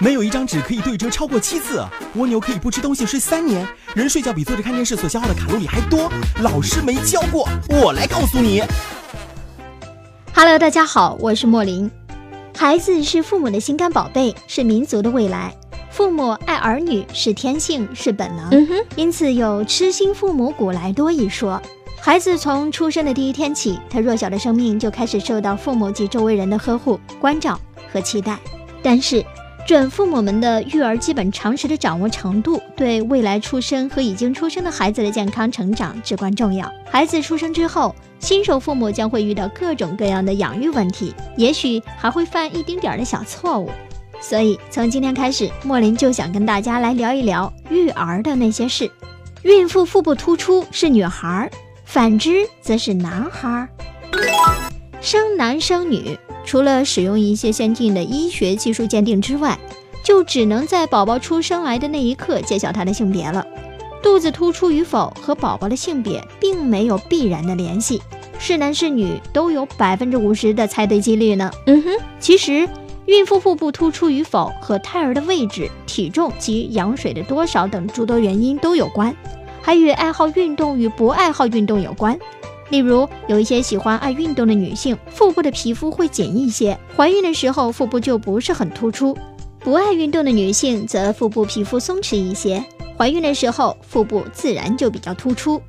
没有一张纸可以对折超过七次，蜗牛可以不吃东西睡三年，人睡觉比坐着看电视所消耗的卡路里还多。老师没教过，我来告诉你。Hello，大家好，我是莫林。孩子是父母的心肝宝贝，是民族的未来。父母爱儿女是天性，是本能。嗯哼，因此有“痴心父母古来多”一说。孩子从出生的第一天起，他弱小的生命就开始受到父母及周围人的呵护、关照和期待。但是，准父母们的育儿基本常识的掌握程度，对未来出生和已经出生的孩子的健康成长至关重要。孩子出生之后，新手父母将会遇到各种各样的养育问题，也许还会犯一丁点儿的小错误。所以，从今天开始，莫林就想跟大家来聊一聊育儿的那些事。孕妇腹部突出是女孩儿。反之则是男孩儿生男生女，除了使用一些先进的医学技术鉴定之外，就只能在宝宝出生来的那一刻揭晓他的性别了。肚子突出与否和宝宝的性别并没有必然的联系，是男是女都有百分之五十的猜对几率呢。嗯哼，其实孕妇腹部突出与否和胎儿的位置、体重及羊水的多少等诸多原因都有关。还与爱好运动与不爱好运动有关，例如有一些喜欢爱运动的女性，腹部的皮肤会紧一些，怀孕的时候腹部就不是很突出；不爱运动的女性则腹部皮肤松弛一些，怀孕的时候腹部自然就比较突出。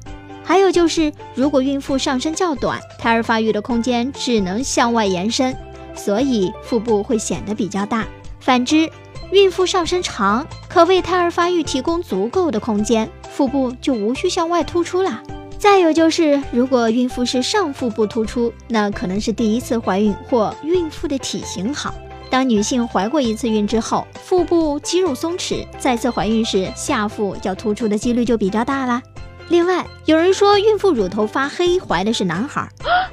还有就是，如果孕妇上身较短，胎儿发育的空间只能向外延伸，所以腹部会显得比较大。反之，孕妇上身长，可为胎儿发育提供足够的空间，腹部就无需向外突出了。再有就是，如果孕妇是上腹部突出，那可能是第一次怀孕或孕妇的体型好。当女性怀过一次孕之后，腹部肌肉松弛，再次怀孕时下腹要突出的几率就比较大啦。另外，有人说孕妇乳头发黑，怀的是男孩，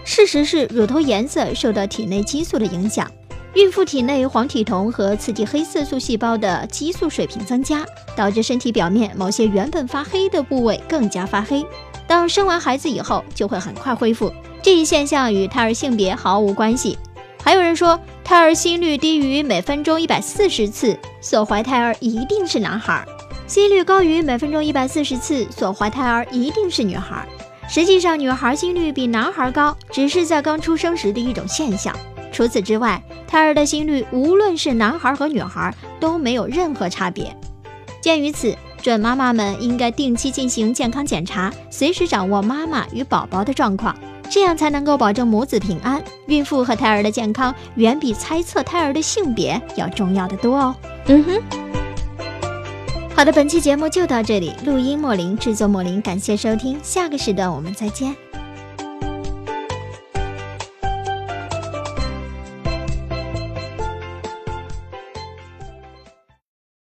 事实是乳头颜色受到体内激素的影响。孕妇体内黄体酮和刺激黑色素细胞的激素水平增加，导致身体表面某些原本发黑的部位更加发黑。当生完孩子以后，就会很快恢复。这一现象与胎儿性别毫无关系。还有人说，胎儿心率低于每分钟一百四十次，所怀胎儿一定是男孩；心率高于每分钟一百四十次，所怀胎儿一定是女孩。实际上，女孩心率比男孩高，只是在刚出生时的一种现象。除此之外，胎儿的心率无论是男孩和女孩都没有任何差别。鉴于此，准妈妈们应该定期进行健康检查，随时掌握妈妈与宝宝的状况，这样才能够保证母子平安。孕妇和胎儿的健康远比猜测胎儿的性别要重要的多哦。嗯哼。好的，本期节目就到这里，录音莫林，制作莫林，感谢收听，下个时段我们再见。